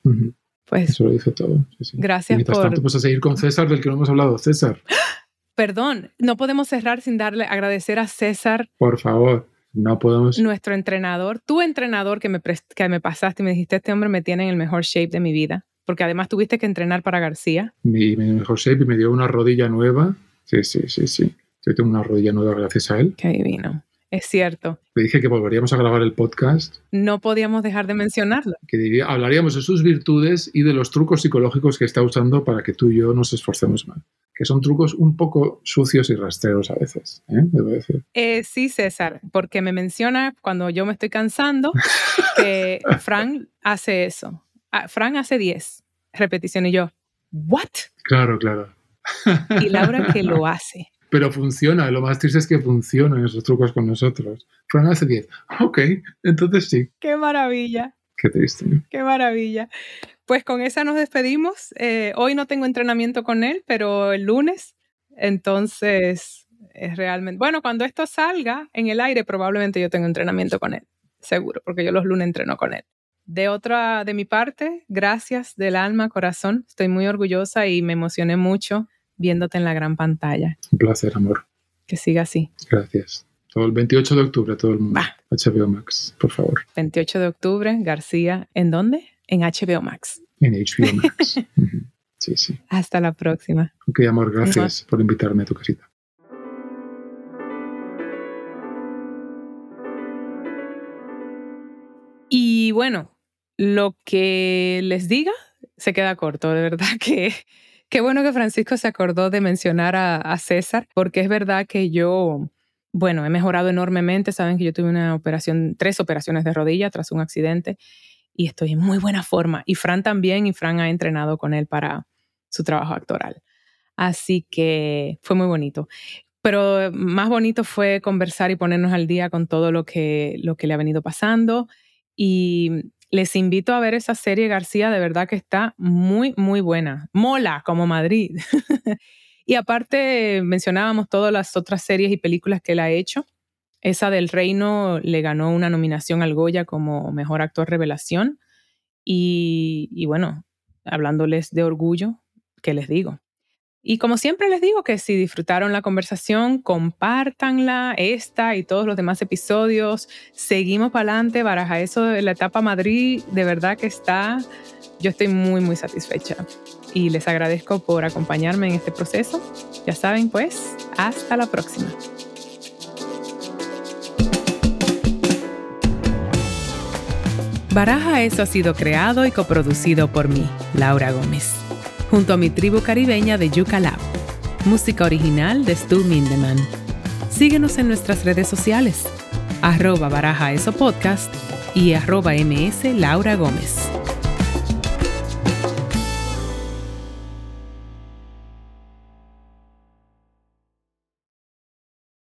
Pues, Eso lo dice todo. Gracias y por... tanto, pues a seguir con César, del que no hemos hablado. César. Perdón, no podemos cerrar sin darle, agradecer a César. Por favor, no podemos. Nuestro entrenador, tu entrenador que me, que me pasaste y me dijiste, este hombre me tiene en el mejor shape de mi vida. Porque además tuviste que entrenar para García. Mi, mi mejor shape y me dio una rodilla nueva. Sí, sí, sí, sí. Yo tengo una rodilla nueva gracias a él. Qué divino. Es cierto. Le dije que volveríamos a grabar el podcast. No podíamos dejar de mencionarlo. Que diría, hablaríamos de sus virtudes y de los trucos psicológicos que está usando para que tú y yo nos esforcemos más. Que son trucos un poco sucios y rastreros a veces, ¿eh? debo decir. Eh, sí, César, porque me menciona cuando yo me estoy cansando que Frank hace eso. Ah, Frank hace 10 repeticiones y yo, ¿what? Claro, claro. Y Laura que lo hace pero funciona. Lo más triste es que funcionan esos trucos con nosotros. Fran hace 10. Ok, entonces sí. Qué maravilla. Qué triste. Qué maravilla. Pues con esa nos despedimos. Eh, hoy no tengo entrenamiento con él, pero el lunes. Entonces, es realmente. Bueno, cuando esto salga en el aire, probablemente yo tenga entrenamiento con él. Seguro, porque yo los lunes entreno con él. De otra, de mi parte, gracias del alma, corazón. Estoy muy orgullosa y me emocioné mucho viéndote en la gran pantalla. Un placer, amor. Que siga así. Gracias. Todo el 28 de octubre, todo el mundo. HBO Max, por favor. 28 de octubre, García. ¿En dónde? En HBO Max. En HBO Max. Sí, sí. Hasta la próxima. Ok, amor, gracias por invitarme a tu casita. Y bueno, lo que les diga se queda corto, de verdad que Qué bueno que Francisco se acordó de mencionar a, César, porque es verdad que yo, bueno, he mejorado enormemente. Saben que yo tuve una operación, tres operaciones de rodilla tras un accidente y estoy en muy buena forma. Y Fran también, y Fran ha entrenado con él para su trabajo actoral. Así que fue muy bonito. Pero más bonito fue conversar y ponernos al día con todo lo que, lo que le ha venido pasando. Y les invito a ver esa serie García, de verdad que está muy, muy buena. Mola como Madrid. y aparte mencionábamos todas las otras series y películas que él ha hecho. Esa del Reino le ganó una nominación al Goya como Mejor Actor Revelación. Y, y bueno, hablándoles de orgullo, ¿qué les digo? Y como siempre les digo que si disfrutaron la conversación, compártanla, esta y todos los demás episodios. Seguimos para adelante, baraja eso de la etapa Madrid, de verdad que está, yo estoy muy, muy satisfecha. Y les agradezco por acompañarme en este proceso. Ya saben, pues, hasta la próxima. Baraja Eso ha sido creado y coproducido por mí, Laura Gómez junto a mi tribu caribeña de Yuca Lab. Música original de Stu Mindeman. Síguenos en nuestras redes sociales, arroba baraja eso podcast y arroba ms Laura Gómez.